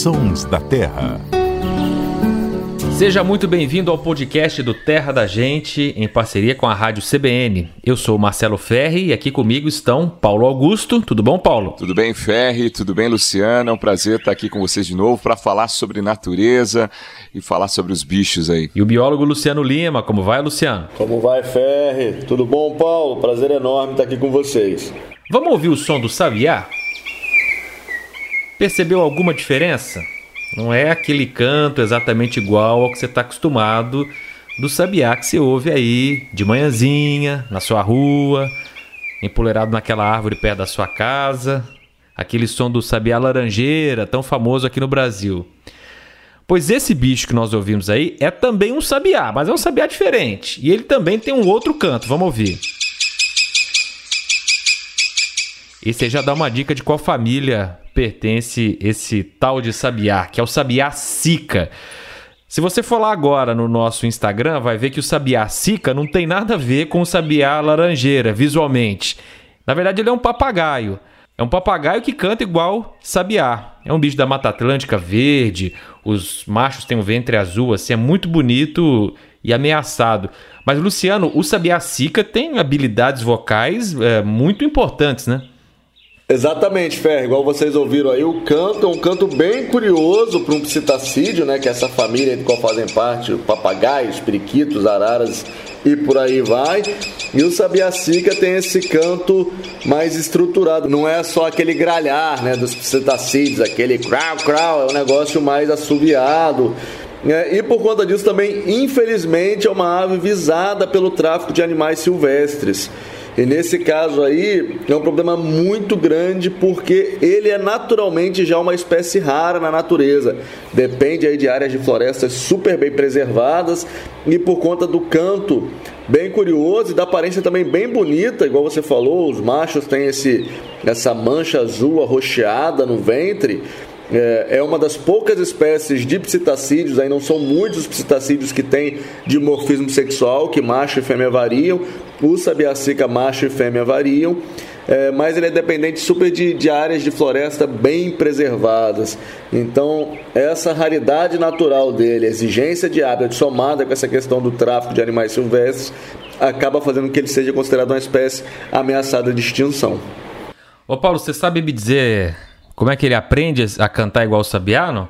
Sons da Terra. Seja muito bem-vindo ao podcast do Terra da Gente, em parceria com a Rádio CBN. Eu sou Marcelo Ferri e aqui comigo estão Paulo Augusto. Tudo bom, Paulo? Tudo bem, Ferri? Tudo bem, Luciana? É um prazer estar aqui com vocês de novo para falar sobre natureza e falar sobre os bichos aí. E o biólogo Luciano Lima. Como vai, Luciano? Como vai, Ferri? Tudo bom, Paulo? Prazer enorme estar aqui com vocês. Vamos ouvir o som do sabiá? Percebeu alguma diferença? Não é aquele canto exatamente igual ao que você está acostumado do sabiá que você ouve aí de manhãzinha, na sua rua, empoleirado naquela árvore perto da sua casa. Aquele som do sabiá laranjeira, tão famoso aqui no Brasil. Pois esse bicho que nós ouvimos aí é também um sabiá, mas é um sabiá diferente. E ele também tem um outro canto, vamos ouvir. E você já dá uma dica de qual família pertence esse tal de sabiá, que é o sabiá sica. Se você for lá agora no nosso Instagram, vai ver que o sabiá sica não tem nada a ver com o sabiá laranjeira, visualmente. Na verdade, ele é um papagaio. É um papagaio que canta igual sabiá. É um bicho da Mata Atlântica verde, os machos têm um ventre azul, assim, é muito bonito e ameaçado. Mas, Luciano, o sabiá sica tem habilidades vocais é, muito importantes, né? Exatamente, Fer, igual vocês ouviram aí, o canto é um canto bem curioso para um psitacídeo, né? Que é essa família de qual fazem parte papagaios, periquitos, araras e por aí vai. E o sabiacica tem esse canto mais estruturado, não é só aquele gralhar, né, dos psitacídeos, aquele crau crau, é um negócio mais assobiado. É, e por conta disso também, infelizmente, é uma ave visada pelo tráfico de animais silvestres. E nesse caso aí é um problema muito grande porque ele é naturalmente já uma espécie rara na natureza. Depende aí de áreas de florestas super bem preservadas e por conta do canto bem curioso e da aparência também bem bonita, igual você falou, os machos têm esse essa mancha azul arroxeada no ventre é, é uma das poucas espécies de psitacídeos, aí não são muitos os psitacídeos que têm dimorfismo sexual, que macho e fêmea variam. O sabiacica macho e fêmea variam. É, mas ele é dependente super de, de, áreas de floresta bem preservadas. Então, essa raridade natural dele, a exigência de hábitat somada com essa questão do tráfico de animais silvestres, acaba fazendo com que ele seja considerado uma espécie ameaçada de extinção. Ô Paulo, você sabe me dizer como é que ele aprende a cantar igual o Sabiá, não?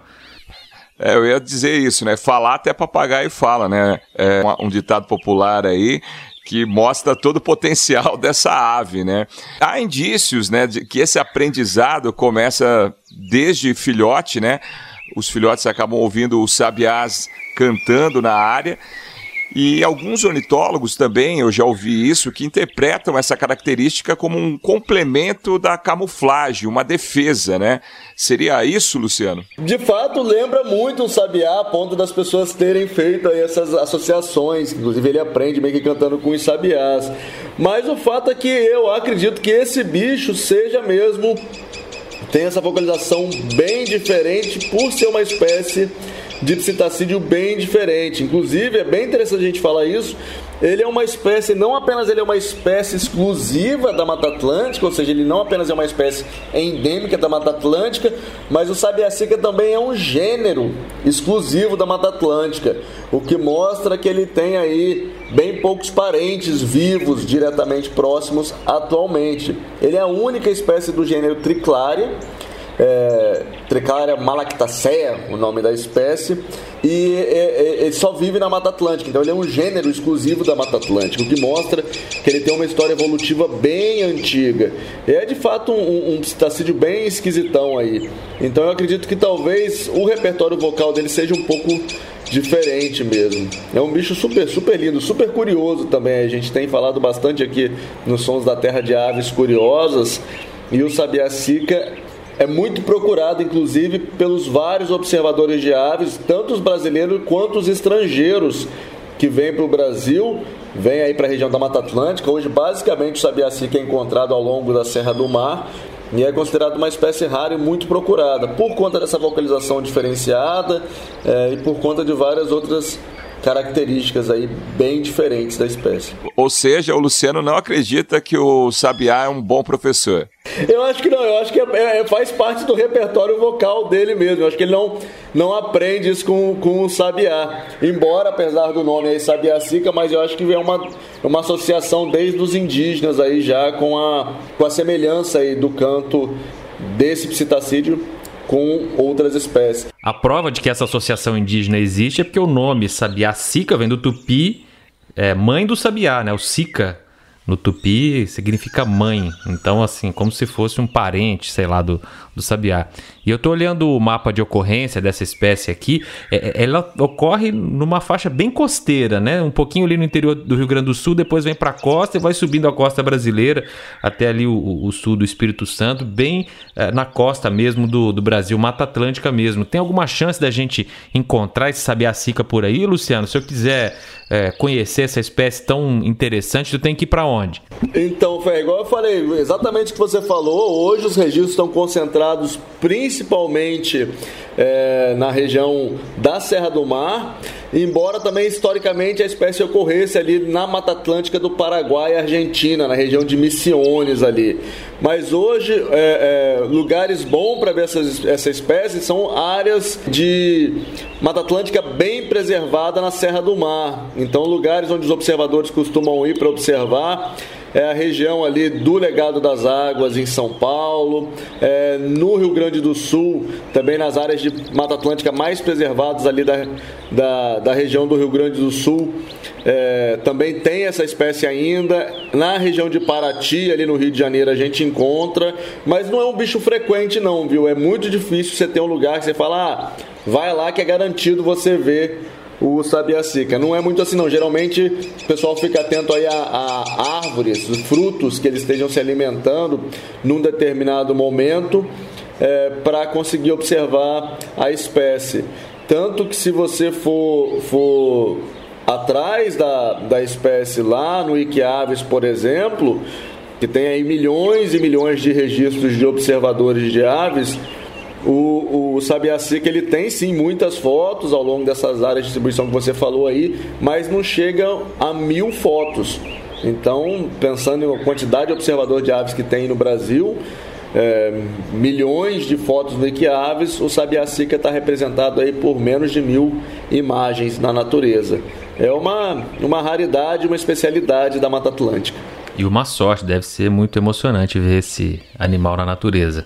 É, eu ia dizer isso, né? Falar até papagaio fala, né? É um ditado popular aí que mostra todo o potencial dessa ave, né? Há indícios, né, de que esse aprendizado começa desde filhote, né? Os filhotes acabam ouvindo os sabiás cantando na área e alguns ornitólogos também, eu já ouvi isso, que interpretam essa característica como um complemento da camuflagem, uma defesa, né? Seria isso, Luciano? De fato, lembra muito o sabiá, a ponto das pessoas terem feito essas associações. Inclusive, ele aprende meio que cantando com os sabiás. Mas o fato é que eu acredito que esse bicho seja mesmo. tem essa vocalização bem diferente por ser uma espécie de psitacídeo bem diferente. Inclusive, é bem interessante a gente falar isso. Ele é uma espécie, não apenas ele é uma espécie exclusiva da Mata Atlântica, ou seja, ele não apenas é uma espécie endêmica da Mata Atlântica, mas o sabiacica também é um gênero exclusivo da Mata Atlântica, o que mostra que ele tem aí bem poucos parentes vivos diretamente próximos atualmente. Ele é a única espécie do gênero Triclária é, Tricária malactacea, o nome da espécie, e ele só vive na Mata Atlântica, então ele é um gênero exclusivo da Mata Atlântica, o que mostra que ele tem uma história evolutiva bem antiga. É de fato um, um psitacídeo bem esquisitão aí. Então eu acredito que talvez o repertório vocal dele seja um pouco diferente mesmo. É um bicho super, super lindo, super curioso também. A gente tem falado bastante aqui nos Sons da Terra de Aves Curiosas. E o Sabiacica é muito procurado, inclusive, pelos vários observadores de aves, tanto os brasileiros quanto os estrangeiros que vêm para o Brasil, vêm aí para a região da Mata Atlântica. Hoje, basicamente, o sabiacica é encontrado ao longo da Serra do Mar e é considerado uma espécie rara e muito procurada, por conta dessa vocalização diferenciada é, e por conta de várias outras características aí bem diferentes da espécie. Ou seja, o Luciano não acredita que o sabiá é um bom professor. Eu acho que não, eu acho que é, é, faz parte do repertório vocal dele mesmo. Eu acho que ele não, não aprende isso com, com o Sabiá. Embora, apesar do nome aí Sabiá Sica, mas eu acho que é uma, uma associação desde os indígenas aí já com a, com a semelhança aí do canto desse psitacídeo com outras espécies. A prova de que essa associação indígena existe é porque o nome Sabiá Sica vem do tupi, é, mãe do Sabiá, né? O Sica no tupi significa mãe. Então, assim, como se fosse um parente, sei lá, do, do sabiá. E eu estou olhando o mapa de ocorrência dessa espécie aqui. É, é, ela ocorre numa faixa bem costeira, né? Um pouquinho ali no interior do Rio Grande do Sul, depois vem para a costa e vai subindo a costa brasileira até ali o, o sul do Espírito Santo, bem é, na costa mesmo do, do Brasil, Mata Atlântica mesmo. Tem alguma chance da gente encontrar esse sabiá-sica por aí, Luciano? Se eu quiser é, conhecer essa espécie tão interessante, tu tem que ir para onde? Então, Fé, igual eu falei, exatamente o que você falou, hoje os registros estão concentrados principalmente é, na região da Serra do Mar, embora também historicamente a espécie ocorresse ali na Mata Atlântica do Paraguai e Argentina, na região de Missiones ali. Mas hoje, é, é, lugares bons para ver essa, essa espécie são áreas de Mata Atlântica bem preservada na Serra do Mar. Então, lugares onde os observadores costumam ir para observar é a região ali do Legado das Águas em São Paulo, é, no Rio Grande do Sul, também nas áreas de Mata Atlântica mais preservadas ali da, da, da região do Rio Grande do Sul. É, também tem essa espécie ainda. Na região de Paraty, ali no Rio de Janeiro, a gente encontra, mas não é um bicho frequente, não, viu? É muito difícil você ter um lugar que você fala, ah, vai lá que é garantido você ver o sabiá-sica. Não é muito assim, não. Geralmente o pessoal fica atento aí a, a árvores, frutos que eles estejam se alimentando num determinado momento é, para conseguir observar a espécie. Tanto que se você for, for atrás da, da espécie lá no Iquiaves, por exemplo, que tem aí milhões e milhões de registros de observadores de aves, o, o Sabiá Seca ele tem sim muitas fotos ao longo dessas áreas de distribuição que você falou aí, mas não chega a mil fotos. Então, pensando em quantidade de observador de aves que tem no Brasil, é, milhões de fotos do Equiaves, o Sabiá Seca está representado aí por menos de mil imagens na natureza. É uma, uma raridade, uma especialidade da Mata Atlântica. E uma sorte, deve ser muito emocionante ver esse animal na natureza.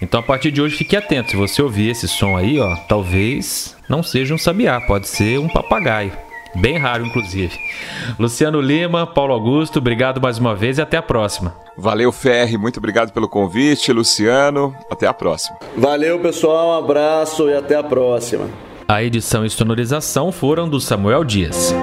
Então a partir de hoje fique atento. Se você ouvir esse som aí, ó, talvez não seja um sabiá, pode ser um papagaio. Bem raro, inclusive. Luciano Lima, Paulo Augusto, obrigado mais uma vez e até a próxima. Valeu, Ferri, muito obrigado pelo convite, Luciano. Até a próxima. Valeu, pessoal, um abraço e até a próxima. A edição e sonorização foram do Samuel Dias.